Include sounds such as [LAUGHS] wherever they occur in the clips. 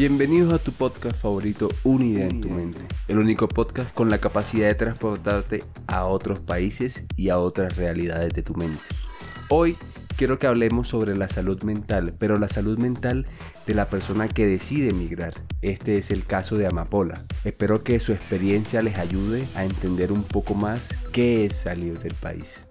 Bienvenidos a tu podcast favorito, Una idea en tu mente. El único podcast con la capacidad de transportarte a otros países y a otras realidades de tu mente. Hoy quiero que hablemos sobre la salud mental, pero la salud mental de la persona que decide emigrar. Este es el caso de Amapola. Espero que su experiencia les ayude a entender un poco más qué es salir del país.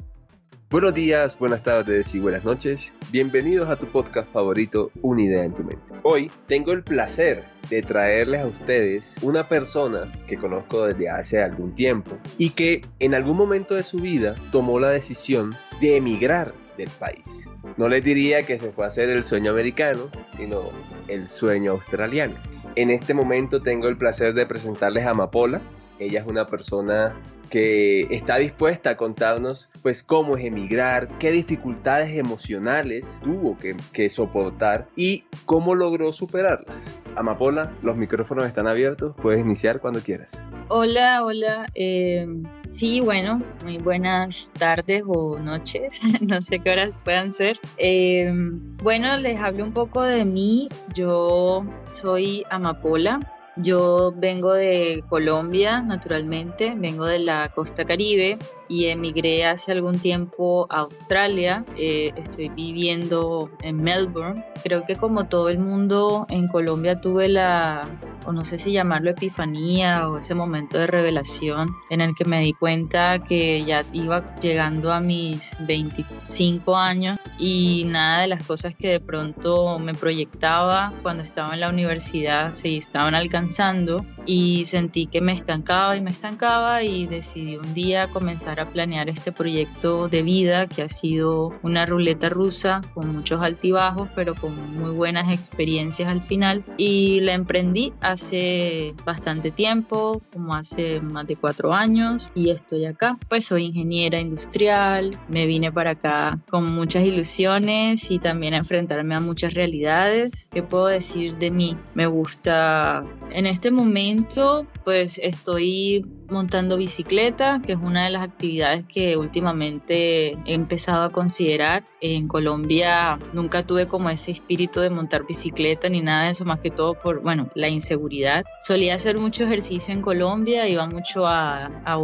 Buenos días, buenas tardes y buenas noches. Bienvenidos a tu podcast favorito, Una idea en tu mente. Hoy tengo el placer de traerles a ustedes una persona que conozco desde hace algún tiempo y que en algún momento de su vida tomó la decisión de emigrar del país. No les diría que se fue a hacer el sueño americano, sino el sueño australiano. En este momento tengo el placer de presentarles a Amapola. Ella es una persona que está dispuesta a contarnos pues cómo es emigrar, qué dificultades emocionales tuvo que, soportar y cómo logró superarlas. Amapola, los micrófonos están abiertos, puedes iniciar cuando quieras. Hola, hola. Eh, sí, bueno, muy buenas tardes o noches, [LAUGHS] no sé qué horas puedan ser. Eh, bueno, les hablo un poco de mí. Yo soy Amapola. Yo vengo de Colombia, naturalmente, vengo de la costa caribe y emigré hace algún tiempo a Australia. Eh, estoy viviendo en Melbourne. Creo que como todo el mundo en Colombia tuve la, o no sé si llamarlo epifanía o ese momento de revelación en el que me di cuenta que ya iba llegando a mis 25 años y nada de las cosas que de pronto me proyectaba cuando estaba en la universidad se estaban alcanzando y sentí que me estancaba y me estancaba y decidí un día comenzar a planear este proyecto de vida que ha sido una ruleta rusa con muchos altibajos pero con muy buenas experiencias al final y la emprendí hace bastante tiempo, como hace más de cuatro años y estoy acá. Pues soy ingeniera industrial, me vine para acá con muchas ilusiones y también a enfrentarme a muchas realidades. ¿Qué puedo decir de mí? Me gusta en este momento pues estoy montando bicicleta, que es una de las actividades que últimamente he empezado a considerar. En Colombia nunca tuve como ese espíritu de montar bicicleta ni nada de eso, más que todo por, bueno, la inseguridad. Solía hacer mucho ejercicio en Colombia, iba mucho a, a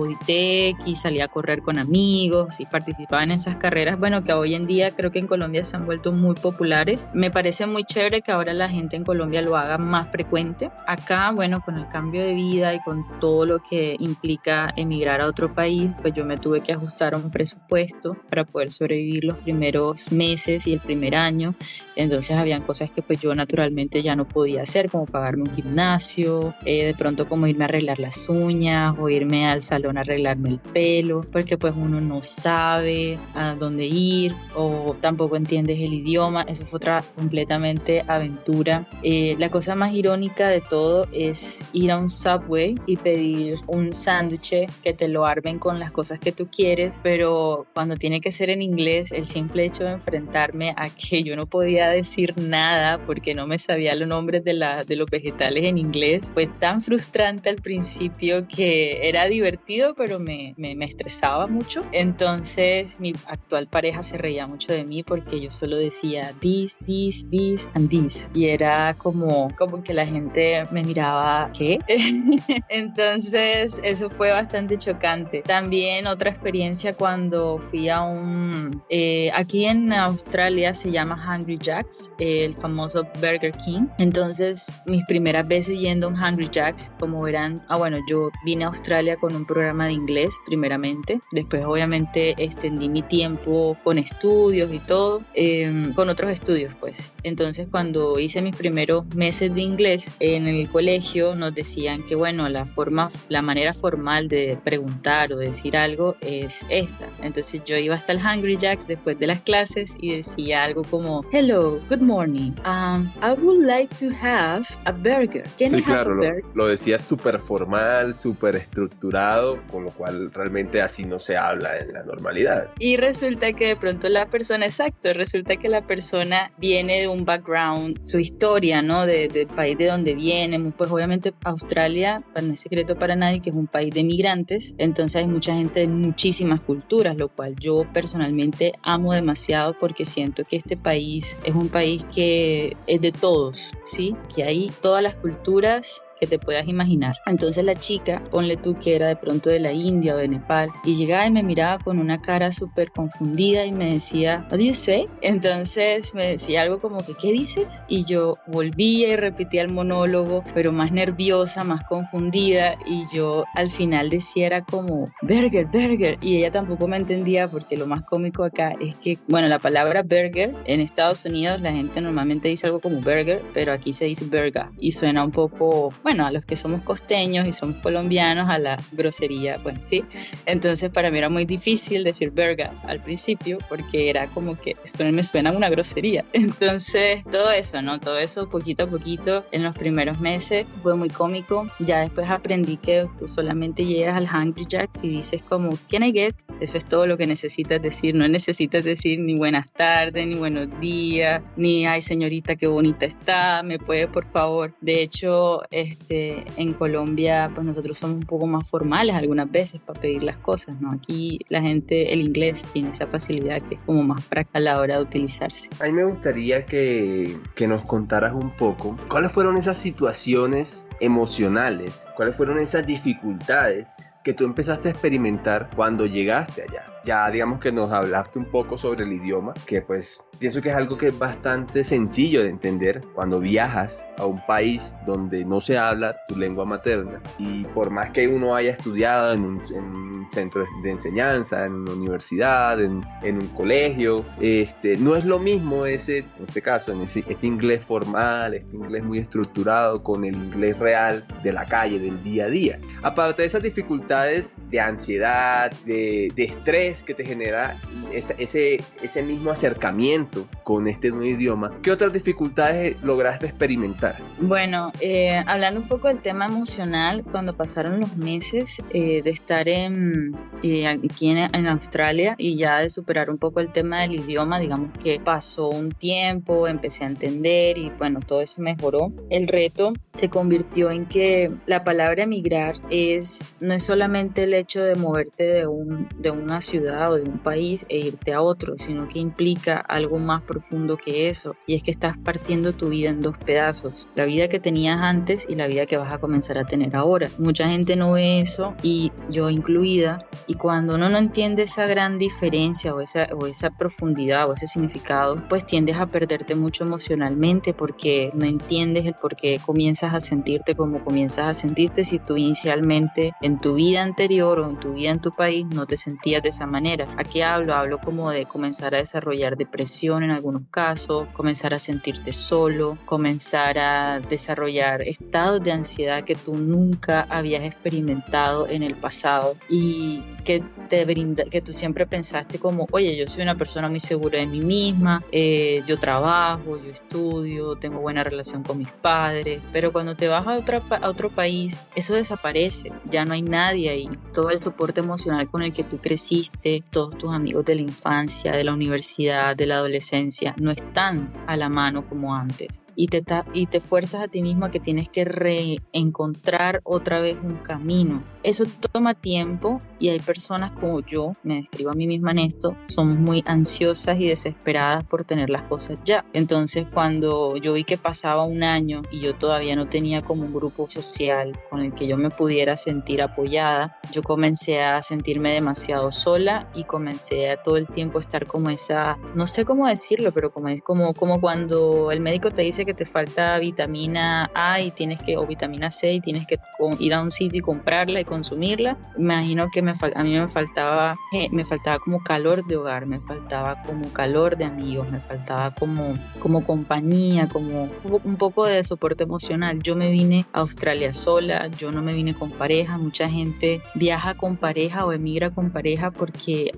y salía a correr con amigos y participaba en esas carreras, bueno, que hoy en día creo que en Colombia se han vuelto muy populares. Me parece muy chévere que ahora la gente en Colombia lo haga más frecuente. Acá, bueno, con el cambio de vida y con todo lo que implica emigrar a otro país, pues yo me tuve que ajustar a un presupuesto para poder sobrevivir los primeros meses y el primer año. Entonces habían cosas que pues yo naturalmente ya no podía hacer, como pagarme un gimnasio, eh, de pronto como irme a arreglar las uñas o irme al salón a arreglarme el pelo, porque pues uno no sabe a dónde ir o tampoco entiendes el idioma. Eso fue otra completamente aventura. Eh, la cosa más irónica de todo es ir a un subway y pedir un sándwich que te lo armen con las cosas que tú quieres, pero cuando tiene que ser en inglés, el simple hecho de enfrentarme a que yo no podía decir nada porque no me sabía los nombres de, la, de los vegetales en inglés fue tan frustrante al principio que era divertido, pero me, me, me estresaba mucho. Entonces mi actual pareja se reía mucho de mí porque yo solo decía this, this, this and this. Y era como, como que la gente me miraba, ¿qué? [LAUGHS] Entonces eso fue bastante chocante. También otra experiencia cuando fui a un... Eh, aquí en Australia se llama Hungry Jacks, el famoso Burger King. Entonces mis primeras veces yendo a un Hungry Jacks, como verán, ah bueno, yo vine a Australia con un programa de inglés primeramente. Después obviamente extendí mi tiempo con estudios y todo, em, con otros estudios pues. Entonces cuando hice mis primeros meses de inglés en el colegio nos decían que bueno, la forma, la manera formal de preguntar o decir algo es esta. Entonces yo iba hasta el Hungry Jacks después de las clases y decía algo como, hello, good morning, um, I would like to have a burger. Can sí, claro, Lo, lo decía súper formal, súper estructurado, con lo cual realmente así no se habla en la normalidad. Y resulta que de pronto la persona, exacto, resulta que la persona viene de un background, su historia, ¿no? De, del país de donde viene, pues obviamente Australia, no es secreto para nadie, que es un país de migrantes, entonces hay mucha gente de muchísimas culturas, lo cual yo personalmente amo demasiado porque siento que este país es un país que es de todos, ¿sí? Que hay todas las culturas que te puedas imaginar. Entonces la chica, ponle tú que era de pronto de la India o de Nepal, y llegaba y me miraba con una cara súper confundida y me decía, what do you say? Entonces me decía algo como que, ¿qué dices? Y yo volvía y repetía el monólogo, pero más nerviosa, más confundida, y yo al final decía era como, burger, burger, y ella tampoco me entendía porque lo más cómico acá es que, bueno, la palabra burger en Estados Unidos la gente normalmente dice algo como burger, pero aquí se dice burger y suena un poco bueno, a los que somos costeños y somos colombianos, a la grosería, bueno, sí. Entonces para mí era muy difícil decir verga al principio porque era como que esto me suena a una grosería. [LAUGHS] Entonces todo eso, ¿no? Todo eso poquito a poquito en los primeros meses fue muy cómico. Ya después aprendí que tú solamente llegas al Hungry Jacks y dices como, ¿can I get? Eso es todo lo que necesitas decir. No necesitas decir ni buenas tardes, ni buenos días, ni ay señorita, qué bonita está, me puede por favor. De hecho, es este, en Colombia, pues nosotros somos un poco más formales algunas veces para pedir las cosas, ¿no? Aquí la gente, el inglés tiene esa facilidad que es como más práctica a la hora de utilizarse. A mí me gustaría que, que nos contaras un poco cuáles fueron esas situaciones emocionales, cuáles fueron esas dificultades que tú empezaste a experimentar cuando llegaste allá. Ya digamos que nos hablaste un poco sobre el idioma, que pues pienso que es algo que es bastante sencillo de entender cuando viajas a un país donde no se habla tu lengua materna y por más que uno haya estudiado en un, centro de enseñanza, en una universidad, en, un colegio, este, no es lo mismo ese, en este caso, en ese, este inglés formal, este inglés muy estructurado con el inglés real de la calle, del día a día. Aparte de esas dificultades, de ansiedad, de, estrés que te genera ese, ese, mismo acercamiento con este nuevo idioma, ¿qué otras dificultades lograste experimentar? Bueno, eh, hablando un poco del tema emocional, cuando pasaron los meses eh, de estar en, eh, aquí en, en, Australia y ya de superar un poco el tema del idioma, digamos que pasó un tiempo, empecé a entender y bueno, todo eso mejoró. El reto se convirtió en que la palabra emigrar es, no es solamente el hecho de moverte de, un, de una ciudad de un país e irte a otro, sino que implica algo más profundo que eso. Y es que estás partiendo tu vida en dos pedazos. La vida que tenías antes y la vida que vas a comenzar a tener ahora. Mucha gente no ve eso y yo incluida. Y cuando uno no entiende esa gran diferencia o esa, o esa profundidad o ese significado, pues tiendes a perderte mucho emocionalmente porque no entiendes el por qué comienzas a sentirte como comienzas a sentirte si tú inicialmente en tu vida anterior o en tu vida en tu país no te sentías de esa manera. Aquí hablo, hablo como de comenzar a desarrollar depresión en algunos casos, comenzar a sentirte solo, comenzar a desarrollar estados de ansiedad que tú nunca habías experimentado en el pasado y que te brinda, que tú siempre pensaste como, oye, yo soy una persona muy segura de mí misma, eh, yo trabajo, yo estudio, tengo buena relación con mis padres, pero cuando te vas a, otra, a otro país, eso desaparece, ya no hay nadie ahí, todo el soporte emocional con el que tú creciste, todos tus amigos de la infancia, de la universidad, de la adolescencia, no están a la mano como antes y te, y te fuerzas a ti mismo a que tienes que reencontrar otra vez un camino. Eso toma tiempo y hay personas como yo, me describo a mí misma en esto, somos muy ansiosas y desesperadas por tener las cosas ya. Entonces cuando yo vi que pasaba un año y yo todavía no tenía como un grupo social con el que yo me pudiera sentir apoyada, yo comencé a sentirme demasiado sola y comencé a todo el tiempo estar como esa, no sé cómo decirlo, pero como es como, como cuando el médico te dice que te falta vitamina A y tienes que, o vitamina C y tienes que ir a un sitio y comprarla y consumirla. Imagino que me, a mí me faltaba, eh, me faltaba como calor de hogar, me faltaba como calor de amigos, me faltaba como, como compañía, como un poco de soporte emocional. Yo me vine a Australia sola, yo no me vine con pareja, mucha gente viaja con pareja o emigra con pareja porque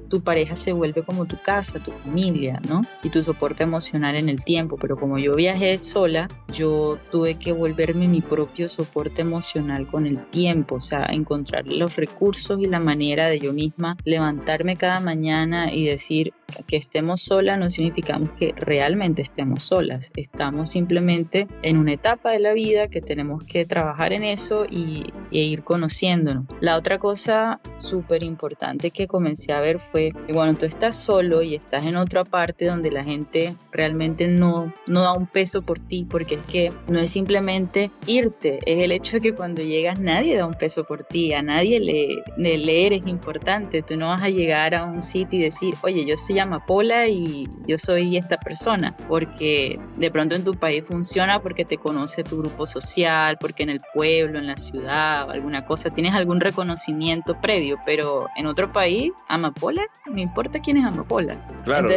tu pareja se vuelve como tu casa, tu familia, ¿no? Y tu, soporte emocional en el tiempo, pero como yo viajé sola, yo tuve que volverme mi propio soporte emocional con el tiempo, o sea, encontrar los recursos y la manera de yo misma levantarme cada mañana y decir que estemos solas no significa que realmente estemos solas, estamos simplemente en una etapa de la vida que tenemos que trabajar en eso y, e ir conociéndonos. La otra cosa súper importante que comencé a ver fue, bueno, tú estás solo y estás en otra parte donde la gente realmente no, no da un peso por ti, porque es que no es simplemente irte, es el hecho de que cuando llegas nadie da un peso por ti, a nadie le, le, eres importante, tú no vas a llegar a un sitio y decir, oye, yo soy Amapola y yo soy esta persona, porque de pronto en tu país funciona porque te conoce tu grupo social, porque en el pueblo, en la ciudad, alguna cosa, tienes algún reconocimiento previo, pero en otro país, Amapola, no importa quién es Amapola. Claro,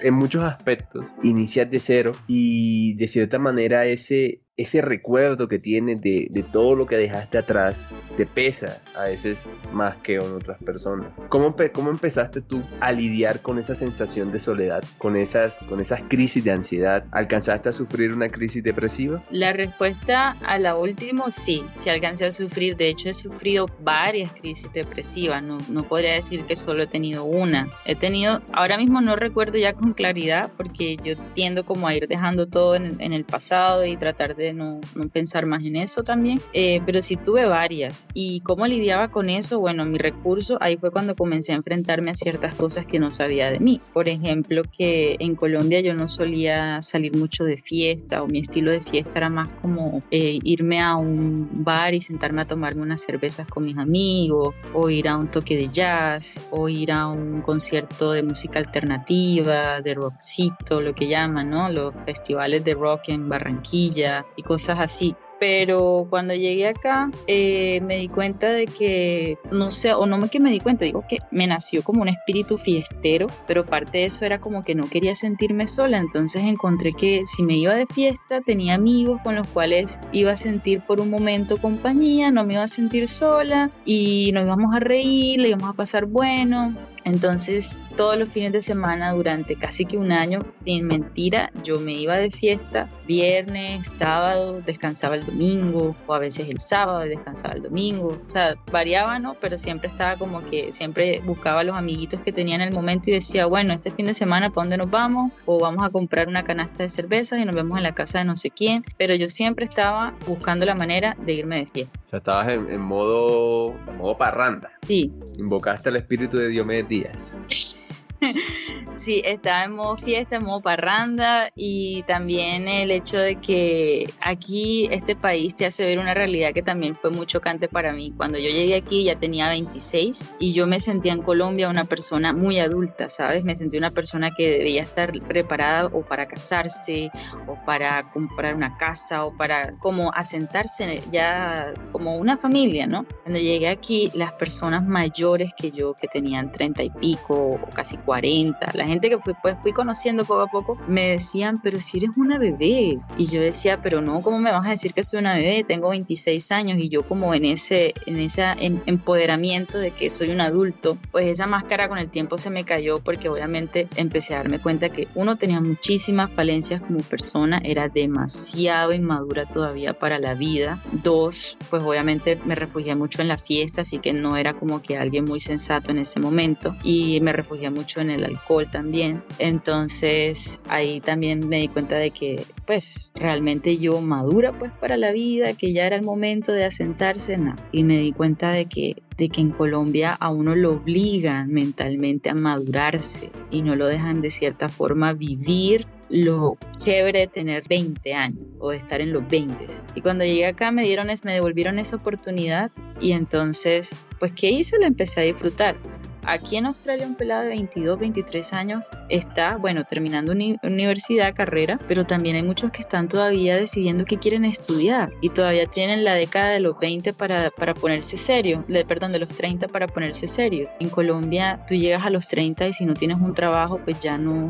en muchos aspectos, inicias de cero y de cierta manera ese, ese recuerdo que tienes de, de, todo lo que dejaste atrás te pesa a veces más que en otras personas. ¿Cómo, ¿Cómo empezaste tú a lidiar con esa sensación de soledad, con esas, con esas crisis de ansiedad? ¿Alcanzaste a sufrir una crisis depresiva? La respuesta a la última, sí, sí alcancé a sufrir. De hecho, he sufrido varias crisis depresivas. No, no podría decir que solo he tenido una. He tenido, ahora mismo no recuerdo ya con claridad porque yo tiendo como a ir dejando todo en, en el pasado y tratar de no, pensar más en eso también, eh, pero sí tuve varias. ¿Y cómo lidiaba con eso? Bueno, mi recurso, ahí fue cuando comencé a enfrentarme a ciertas cosas que no sabía de mí. Por ejemplo, que en Colombia yo no solía salir mucho de fiesta o mi estilo de fiesta era más como eh, irme a un bar y sentarme a tomarme unas cervezas con mis amigos o ir a un toque de jazz o ir a un concierto de música alternativa, de rockcito, lo que llaman, ¿no? Los festivales de rock en Barranquilla y cosas así. Pero cuando llegué acá eh, me di cuenta de que, no sé, o no que me di cuenta, digo que me nació como un espíritu fiestero, pero parte de eso era como que no quería sentirme sola, entonces encontré que si me iba de fiesta tenía amigos con los cuales iba a sentir por un momento compañía, no me iba a sentir sola y nos íbamos a reír, le íbamos a pasar bueno, entonces, todos los fines de semana durante casi que un año, sin mentira, yo me iba de fiesta viernes, sábado, descansaba el domingo, o a veces el sábado descansaba el domingo. O sea, variaba, ¿no? Pero siempre estaba como que siempre buscaba a los amiguitos que tenía en el momento y decía, bueno, este fin de semana, ¿para dónde nos vamos? O vamos a comprar una canasta de cervezas y nos vemos en la casa de no sé quién. Pero yo siempre estaba buscando la manera de irme de fiesta. O sea, estabas en, modo, en modo parranda. Sí. Invocaste al espíritu de Diomedes días. [LAUGHS] [LAUGHS] Sí, estaba en modo fiesta, en modo parranda y también el hecho de que aquí este país te hace ver una realidad que también fue muy chocante para mí. Cuando yo llegué aquí ya tenía 26 y yo me sentía en Colombia una persona muy adulta, ¿sabes? Me sentía una persona que debía estar preparada o para casarse o para comprar una casa o para como asentarse ya como una familia, ¿no? Cuando llegué aquí, las personas mayores que yo, que tenían 30 y pico o casi 40, la gente que fui, pues, fui conociendo poco a poco, me decían, pero si eres una bebé. Y yo decía, pero no, ¿cómo me vas a decir que soy una bebé? Tengo 26 años y yo como en ese, en ese empoderamiento de que soy un adulto, pues esa máscara con el tiempo se me cayó porque obviamente empecé a darme cuenta que uno tenía muchísimas falencias como persona, era demasiado inmadura todavía para la vida. Dos, pues obviamente me refugié mucho en la fiesta, así que no era como que alguien muy sensato en ese momento y me refugié mucho en el alcohol también. Entonces ahí también me di cuenta de que pues realmente yo madura pues para la vida, que ya era el momento de asentarse, no. Y me di cuenta de que de que en Colombia a uno lo obligan mentalmente a madurarse y no lo dejan de cierta forma vivir lo chévere de tener 20 años o de estar en los 20. Y cuando llegué acá me dieron me devolvieron esa oportunidad y entonces, pues ¿qué hice? Lo empecé a disfrutar. Aquí en Australia un pelado de 22, 23 años está, bueno, terminando una universidad, carrera, pero también hay muchos que están todavía decidiendo qué quieren estudiar y todavía tienen la década de los 20 para, para ponerse serio, perdón, de los 30 para ponerse serio. En Colombia tú llegas a los 30 y si no tienes un trabajo, pues ya no,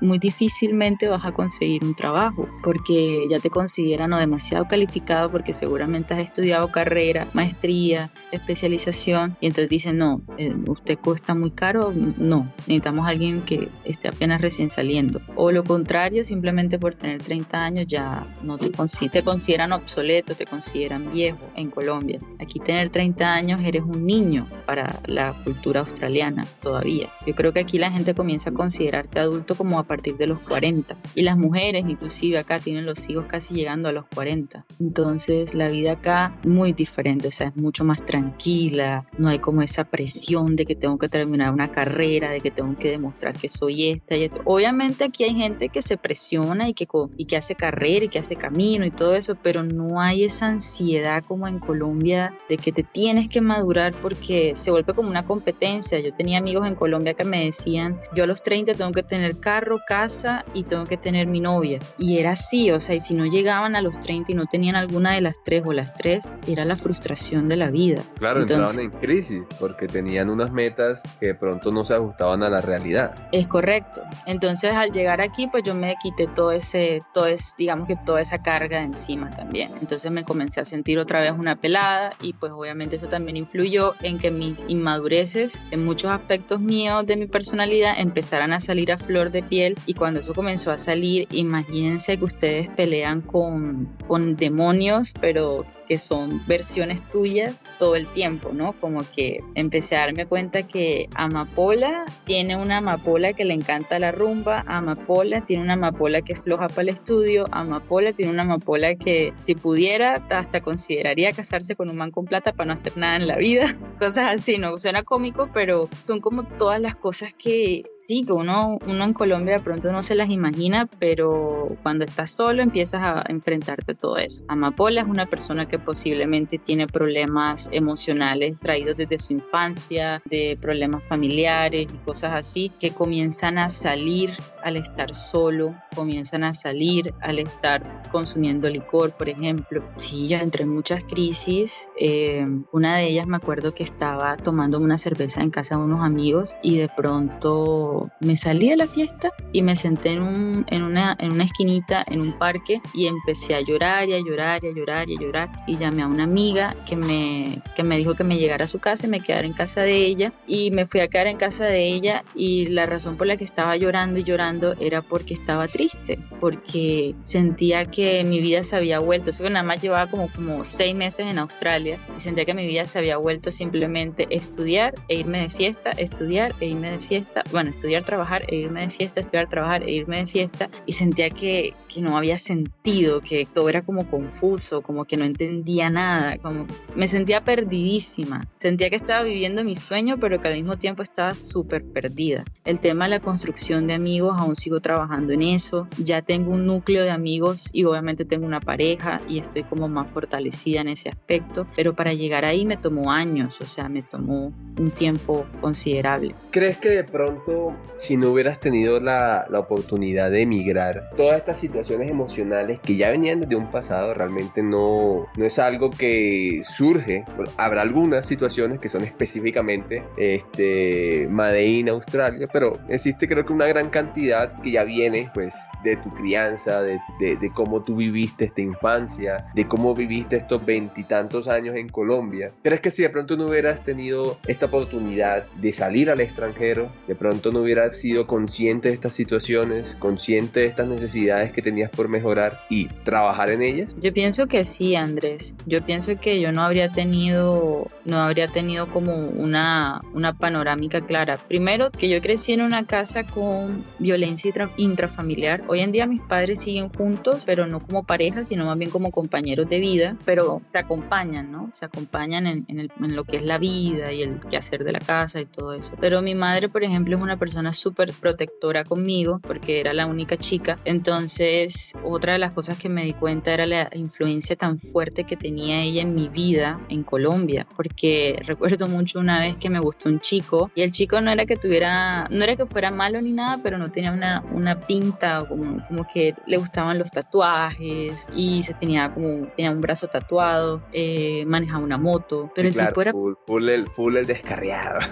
muy difícilmente vas a conseguir un trabajo porque ya te consideran o demasiado calificado porque seguramente has estudiado carrera, maestría, especialización y entonces dicen, no, eh, usted está muy caro, no, necesitamos a alguien que esté apenas recién saliendo. O lo contrario, simplemente por tener 30 años ya no te, te consideran obsoleto, te consideran viejo en Colombia. Aquí tener 30 años eres un niño para la cultura australiana todavía. Yo creo que aquí la gente comienza a considerarte adulto como a partir de los 40. Y las mujeres inclusive acá tienen los hijos casi llegando a los 40. Entonces la vida acá muy diferente, o sea, es mucho más tranquila, no hay como esa presión de que tengo que terminar una carrera, de que tengo que demostrar que soy esta y esto. Obviamente aquí hay gente que se presiona y que, y que hace carrera y que hace camino y todo eso, pero no hay esa ansiedad como en Colombia de que te tienes que madurar porque se vuelve como una competencia. Yo tenía amigos en Colombia que me decían, yo a los 30 tengo que tener carro, casa y tengo que tener mi novia. Y era así, o sea, y si no llegaban a los 30 y no tenían alguna de las tres o las tres, era la frustración de la vida. Claro, entraban en crisis porque tenían unas metas que de pronto no se ajustaban a la realidad. Es correcto. Entonces al llegar aquí, pues yo me quité todo ese, todo es, digamos que toda esa carga de encima también. Entonces me comencé a sentir otra vez una pelada y pues obviamente eso también influyó en que mis inmadureces en muchos aspectos míos de mi personalidad empezaran a salir a flor de piel y cuando eso comenzó a salir, imagínense que ustedes pelean con, con demonios, pero que son versiones tuyas todo el tiempo, ¿no? Como que empecé a darme cuenta que Amapola tiene una amapola que le encanta la rumba, Amapola tiene una amapola que es floja para el estudio, Amapola tiene una amapola que si pudiera hasta consideraría casarse con un man con plata para no hacer nada en la vida, [LAUGHS] cosas así, ¿no? Suena cómico, pero son como todas las cosas que sí, que uno, uno en Colombia de pronto no se las imagina, pero cuando estás solo empiezas a enfrentarte a todo eso. Amapola es una persona que posiblemente tiene problemas emocionales traídos desde su infancia, de problemas familiares y cosas así, que comienzan a salir al estar solo, comienzan a salir al estar consumiendo licor, por ejemplo. Sí, yo entré en muchas crisis. Eh, una de ellas me acuerdo que estaba tomando una cerveza en casa de unos amigos y de pronto me salí de la fiesta y me senté en, un, en, una, en una esquinita, en un parque y empecé a llorar y a llorar y a llorar y a llorar y llamé a una amiga que me, que me dijo que me llegara a su casa y me quedara en casa de ella y me fui a quedar en casa de ella y la razón por la que estaba llorando y llorando era porque estaba triste, porque sentía que mi vida se había vuelto, eso que nada más llevaba como, como seis meses en Australia y sentía que mi vida se había vuelto simplemente estudiar e irme de fiesta, estudiar e irme de fiesta, bueno, estudiar, trabajar e irme de fiesta, estudiar, trabajar e irme de fiesta y sentía que, que no había sentido, que todo era como confuso, como que no entendía nada, como me sentía perdidísima. Sentía que estaba viviendo mi sueño, pero que al mismo tiempo estaba súper perdida. El tema de la construcción de amigos, aún sigo trabajando en eso. Ya tengo un núcleo de amigos y obviamente tengo una pareja y estoy como más fortalecida en ese aspecto, pero para llegar ahí me tomó años, o sea, me tomó un tiempo considerable. ¿Crees que de pronto, si no hubieras tenido la, la oportunidad de emigrar, todas estas situaciones emocionales que ya venían desde un pasado realmente no, no es algo que surge. habrá algunas situaciones que son específicamente este, Made Australia, pero existe creo que una gran cantidad que ya viene pues de tu crianza, de, de, cómo tú viviste esta infancia, de cómo viviste estos veintitantos años en Colombia. ¿Crees que si de pronto no hubieras tenido esta oportunidad de salir al extranjero, de pronto no hubieras sido consciente de estas situaciones, consciente de estas necesidades que tenías por mejorar y trabajar en ellas? Yo pienso que sí, Andrés yo pienso que yo no habría tenido, no habría tenido como una, una panorámica clara. Primero, que yo crecí en una casa con violencia intrafamiliar. Hoy en día mis padres siguen juntos, pero no como pareja, sino más bien como compañeros de vida, pero se acompañan, ¿no? Se acompañan en, en, en lo que es la vida y el quehacer de la casa y todo eso. Pero mi madre, por ejemplo, es una persona súper protectora conmigo porque era la única chica. Entonces, otra de las cosas que me di cuenta era la influencia tan fuerte que tenía ella en mi vida en Colombia, porque recuerdo mucho una vez que me gustó un chico y el chico no era que tuviera, no era que fuera malo ni nada, pero no tenía una, una pinta o como, como que le gustaban los tatuajes y se tenía como, tenía un brazo tatuado, eh, manejaba una moto, pero el tipo era... Full, el, full el descarriado. [LAUGHS]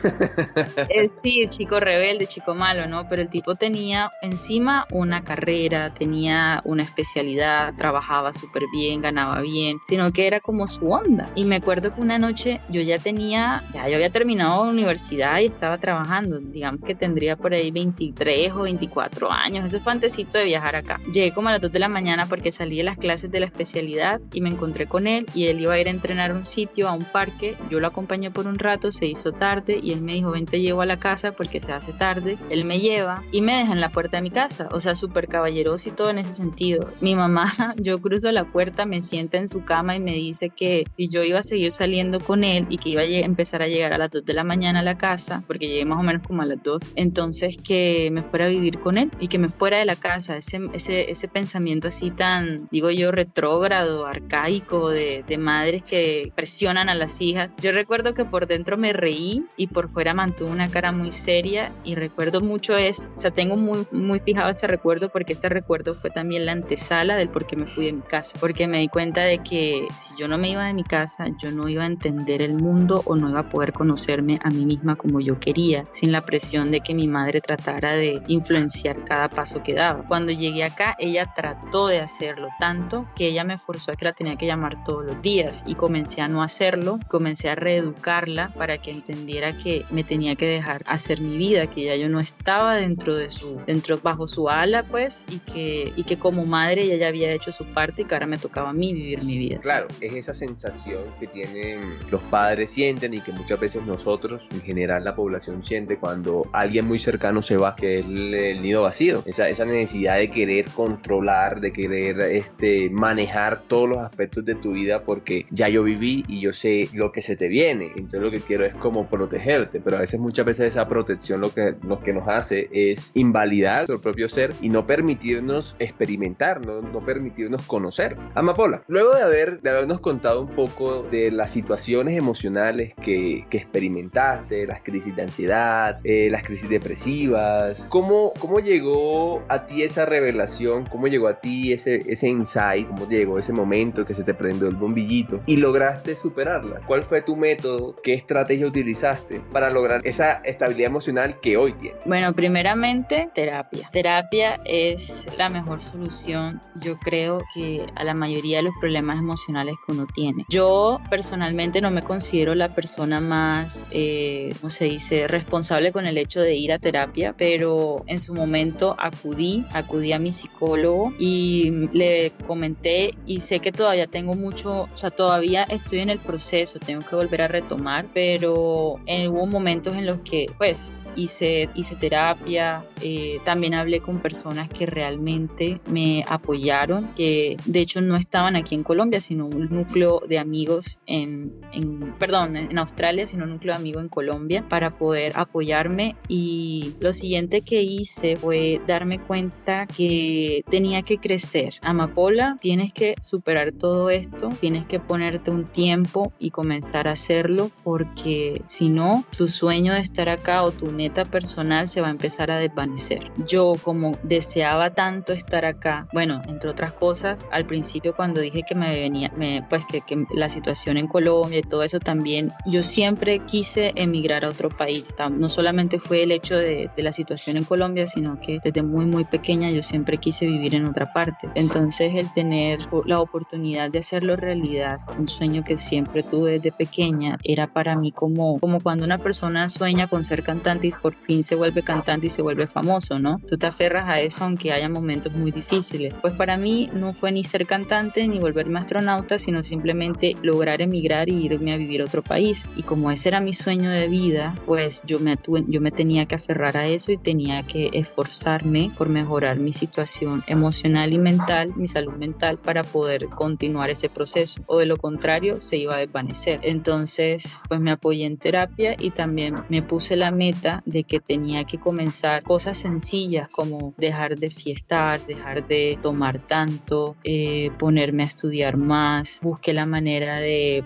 Eh, sí, el chico rebelde, chico malo, ¿no? Pero el tipo tenía encima una carrera, tenía una especialidad, trabajaba súper bien, ganaba bien, sino que era como su onda. Y me acuerdo que una noche yo ya tenía, ya yo había terminado universidad y estaba trabajando. Digamos que tendría por ahí 23 o 24 años. Eso es fantecito de viajar acá. Llegué como a las 2 de la mañana porque salí de las clases de la especialidad y me encontré con él y él iba a ir a entrenar a un sitio, a un parque. Yo lo acompañé por un rato, se hizo tarde y él me dijo, ven te llevo a la casa porque se hace tarde. Él me lleva y me deja en la puerta de mi casa. O sea, súper caballeroso y todo en ese sentido. Mi mamá, [LAUGHS] yo cruzo la puerta, me sienta en su cama y me dice que yo iba a seguir saliendo con él y que iba a empezar a llegar a las 2 de la mañana a la casa, porque llegué más o menos como a las 2, entonces que me fuera a vivir con él y que me fuera de la casa. Ese, ese, ese pensamiento así tan, digo yo, retrógrado, arcaico de, de madres que presionan a las hijas. Yo recuerdo que por dentro me reí y por fuera mantuve una cara muy seria y recuerdo mucho es, o sea, tengo muy, muy fijado ese recuerdo porque ese recuerdo fue también la antesala del por qué me fui de mi casa, porque me di cuenta de que si yo no me iba de mi casa, yo no iba a entender el mundo o no iba a poder conocerme a mí misma como yo quería, sin la presión de que mi madre tratara de influenciar cada paso que daba. Cuando llegué acá, ella trató de hacerlo tanto que ella me forzó a que la tenía que llamar todos los días y comencé a no hacerlo, comencé a reeducarla para que entendiera que me tenía que dejar hacer mi vida, que ya yo no estaba dentro de su, dentro, bajo su ala, pues, y que, y que como madre ella ya había hecho su parte y que ahora me tocaba a mí vivir mi vida. Claro, es esa sensación que tienen los padres sienten y que muchas veces nosotros, en general la población siente cuando alguien muy cercano se va, que es el, nido vacío, esa, esa necesidad de querer controlar, de querer este, manejar todos los aspectos de tu vida porque ya yo viví y yo sé lo que se te viene, entonces lo que quiero es como protegerte, pero a veces muchas veces esa protección lo que, lo que nos hace es invalidar nuestro propio ser y no permitirnos experimentar, no, no permitirnos conocer. Amapola, luego de, haber, de habernos contado un poco de las situaciones emocionales que, que las crisis de ansiedad, eh, las crisis depresivas, ¿cómo, ¿cómo llegó a ti esa revelación? ¿Cómo llegó a ti ese, ese insight? ¿Cómo llegó ese momento que se te prendió el bombillito y lograste superarla? ¿Cuál fue tu método? ¿Qué estrategia utilizaste para lograr esa estabilidad emocional que hoy tienes? Bueno, primeramente, terapia. Terapia es la mejor solución, yo creo que a la mayoría de los problemas emocionales que uno tiene. Yo personalmente no me considero la persona más, eh, ¿cómo se dice?, responsable con el hecho de ir a terapia, pero en su momento acudí, acudí a mi psicólogo y le comenté y sé que todavía tengo mucho, o sea, todavía estoy en el proceso, tengo que volver a retomar, pero en, hubo momentos en los que, pues, hice, hice terapia, eh, también hablé con personas que realmente me apoyaron, que de hecho no estaban aquí en Colombia, sino un núcleo de amigos en, en perdón, en Australia, sino un núcleo de amigos en Colombia para poder apoyarme y lo siguiente que hice fue darme cuenta que tenía que crecer. Amapola, tienes que superar todo esto, tienes que ponerte un tiempo y comenzar a hacerlo porque si no, tu sueño de estar acá o tu meta personal se va a empezar a desvanecer. Yo como deseaba tanto estar acá, bueno, entre otras cosas, al principio cuando dije que me venía, me, pues que, que la situación en Colombia y todo eso también, yo siempre quise emigrar a otro país. No solamente fue el hecho de, de la situación en Colombia, sino que desde muy, muy pequeña yo siempre quise vivir en otra parte. Entonces el tener la oportunidad de hacerlo realidad, un sueño que siempre tuve desde pequeña, era para mí como, como cuando una persona sueña con ser cantante y por fin se vuelve cantante y se vuelve famoso, ¿no? Tú te aferras a eso aunque haya momentos muy difíciles. Pues para mí no fue ni ser cantante ni volverme astronauta, sino simplemente lograr emigrar y irme a vivir a otro país. Y como ese era mi sueño de vida, pues yo me, yo me tenía que aferrar a eso y tenía que esforzarme por mejorar mi situación emocional y mental, mi salud mental, para poder continuar ese proceso. O de lo contrario, se iba a desvanecer. Entonces, pues me apoyé en terapia y también me puse la meta de que tenía que comenzar cosas sencillas como dejar de fiestar, dejar de tomar tanto, eh, ponerme a estudiar más, busqué la manera de,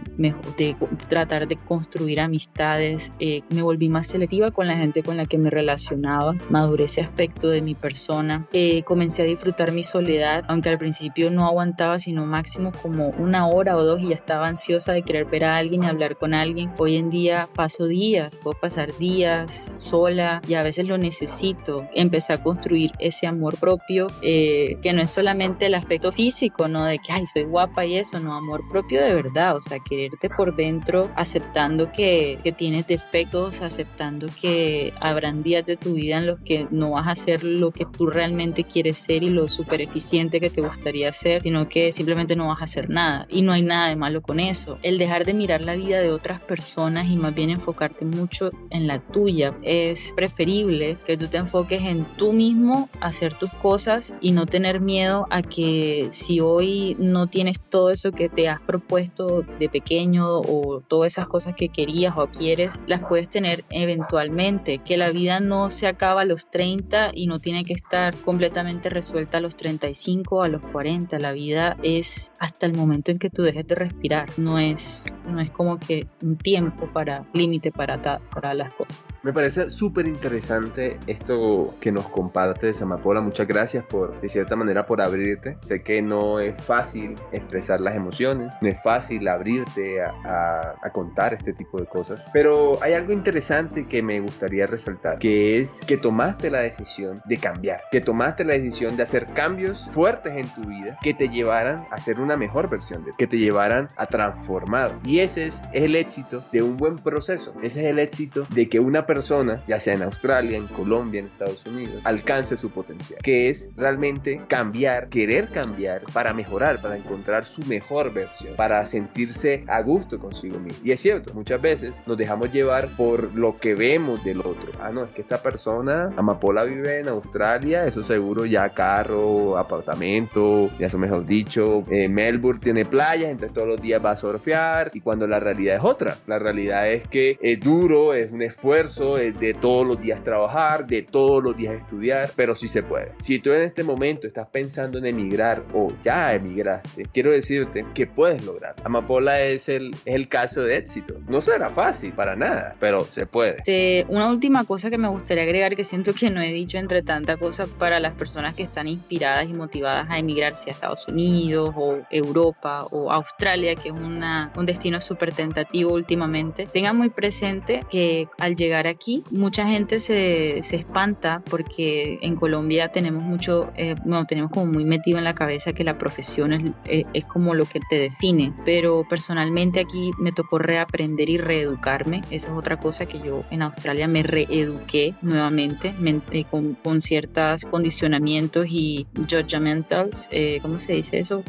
de tratar de construir amistades, eh, me volví más selectiva con la gente con la que me relacionaba, maduré ese aspecto de mi persona, eh, comencé a disfrutar mi soledad, aunque al principio no aguantaba sino máximo como una hora o dos y ya estaba ansiosa de querer ver a alguien y hablar con alguien. Hoy en día paso días, puedo pasar días sola y a veces lo necesito. Empecé a construir ese amor propio, eh, que no es solamente el aspecto físico, ¿no? De que, ay, soy guapa y eso, no, amor propio de verdad, o sea, quererte por dentro, aceptando que, que tienes defectos, aceptando que habrán días de tu vida en los que no vas a hacer lo que tú realmente quieres ser y lo súper eficiente que te gustaría ser, sino que simplemente no vas a hacer nada. Y no hay nada de malo con eso. El dejar de mirar la vida de otras personas y más bien enfocarte mucho en la tuya. Es preferible que tú te enfoques en tú mismo, hacer tus cosas y no tener miedo a que si hoy no tienes todo eso que te has propuesto de pequeño o todas esas cosas que querías o quieres, las puedes tener eventualmente. Que la vida no se acaba a los 30 y no tiene que estar completamente resuelta a los 35 o a los 40. La vida es hasta el momento en que tú dejes de respirar. No es, no es como que un tiempo para límite para, para las cosas. Me parece súper interesante esto que nos compartes, Amapola. Muchas gracias por, de cierta manera, por abrirte. Sé que no es fácil expresar las emociones, no es fácil abrirte a, a contar este tipo de cosas, pero hay algo interesante que me gustaría resaltar, que es que tomaste la decisión de cambiar, que tomaste la decisión de hacer cambios fuertes en tu vida que te llevaran a ser una mejor versión de ti, que te llevaran a transformar. Y ese es, es el éxito de un buen proceso. Ese es el éxito de que una persona, ya sea en Australia, en Colombia, en Estados Unidos, alcance su potencial, que es realmente cambiar, querer cambiar para mejorar, para encontrar su mejor versión, para sentirse a gusto consigo mismo. Y es cierto, muchas veces nos dejamos llevar por lo que vemos del otro. Ah, no, es que esta persona, Amapola vive en Australia, eso seguro ya carro, apartamento, ya eso mejor dicho, eh, Melbourne tiene playas, entonces todos los días va a surfear y cuando la realidad es otra, la realidad es que es duro, es un esfuerzo, es de todos los días trabajar, de todos los días estudiar, pero sí se puede. Si tú en este momento estás pensando en emigrar o ya emigraste, quiero decirte que puedes lograr. Amapola es el, es el caso de éxito. No será fácil para nada, pero se puede. una última cosa que me gustaría agregar que siento que no he dicho entre tanta cosas para las personas que están inspiradas y motivadas a emigrarse a Estados Unidos o Europa o Australia, que es una, un destino súper tentativo últimamente, tengan muy presente que al llegar aquí mucha gente se, se espanta porque en Colombia tenemos mucho, eh, bueno, tenemos como muy metido en la cabeza que la profesión es, eh, es como lo que te define, pero personalmente aquí me tocó reaprender y reeducarme, esa es otra cosa que yo en Australia me reeduqué nuevamente eh, con, con ciertos condicionamientos y judgmentals, eh, ¿cómo se dice eso?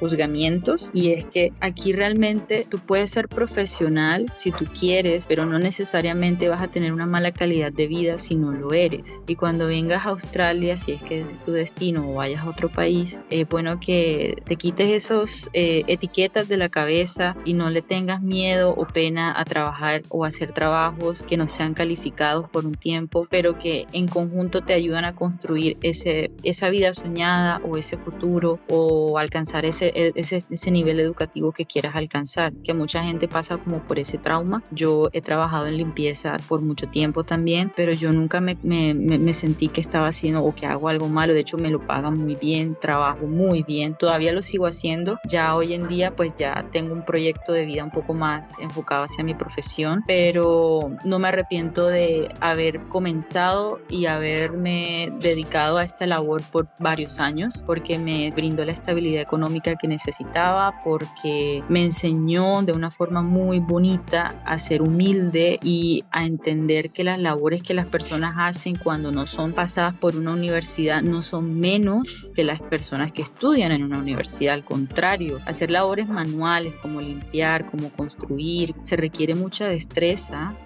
juzgamientos, y es que aquí realmente tú puedes ser profesional si tú quieres, pero no necesariamente vas a tener una mala calidad de vida si no lo eres. Y cuando vengas a Australia, si es que es tu destino o vayas a otro país, es bueno que te quites esos eh, etiquetas de la cabeza y no le tengas miedo o pena a trabajar o hacer trabajos que no sean calificados por un tiempo, pero que en conjunto te ayudan a construir ese, esa vida soñada o ese futuro o alcanzar ese, ese, ese nivel educativo que quieras alcanzar, que mucha gente pasa como por ese trauma. Yo he trabajado en limpieza por mucho tiempo también, pero yo nunca me, me, me sentí que estaba haciendo o que hago algo malo, de hecho me lo pagan muy bien, trabajo muy bien, todavía lo sigo haciendo, ya hoy en día pues ya tengo un proyecto de vida un poco más enfocado hacia mi profesión, pero no me arrepiento de haber comenzado y haberme dedicado a esta labor por varios años, porque me brindó la estabilidad económica que necesitaba, porque me enseñó de una forma muy bonita a ser humilde y a entender que las labores que las personas hacen cuando no son pasadas por una universidad no son menos que las personas que estudian en una universidad, al contrario, hacer labores manuales como limpiar, como construir, se requiere mucha destreza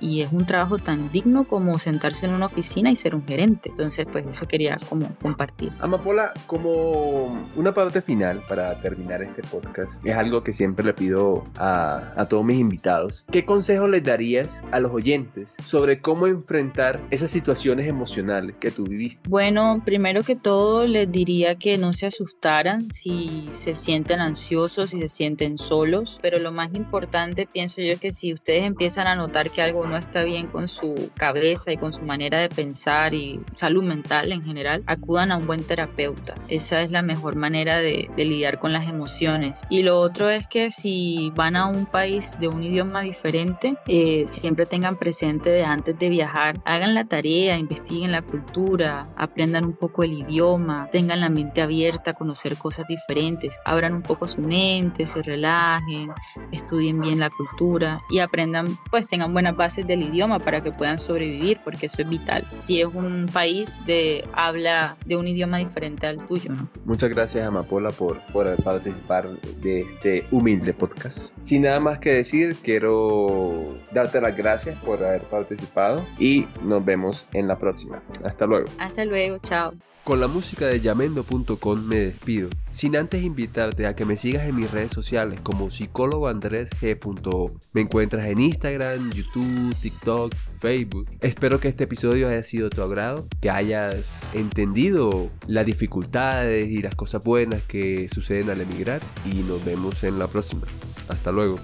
y es un trabajo tan digno como sentarse en una oficina y ser un gerente. Entonces, pues eso quería como compartir. Amapola, como una parte final para terminar este podcast, es algo que siempre le pido a, a todos mis invitados. ¿Qué consejo les darías a los oyentes sobre cómo enfrentar esas situaciones emocionales que tú viviste? Bueno, primero que todo les diría que no se asustaran si se sienten ansiosos, si se sienten solos, pero lo más importante pienso yo es que si ustedes empiezan a notar que algo no está bien con su cabeza y con su manera de pensar y salud mental en general, acudan a un buen terapeuta. Esa es la mejor manera de, lidiar con las emociones. Y lo otro es que si van a un país de un idioma diferente, eh, siempre tengan presente de antes de viajar, hagan la tarea, investiguen la cultura, aprendan un poco el idioma, tengan la mente abierta a conocer cosas diferentes, abran un poco su mente, se relajen, estudien bien la cultura y aprendan, pues tengan buenas bases del idioma para que puedan sobrevivir, porque eso es vital. Si es un país de habla de un idioma diferente al tuyo, ¿no? Muchas gracias, Amapola, por, por participar de este humilde podcast. Sin nada más que decir, quiero darte las gracias por haber participado y nos vemos en la próxima. Hasta luego. Hasta luego, chao. Con la música de yamendo.com me despido, sin antes invitarte a que me sigas en mis redes sociales como psicólogo Andrés G.O. Me encuentras en Instagram, YouTube, TikTok, Facebook. Espero que este episodio haya sido de tu agrado, que hayas entendido las dificultades y las cosas buenas que suceden al emigrar y nos vemos en la próxima. Hasta luego.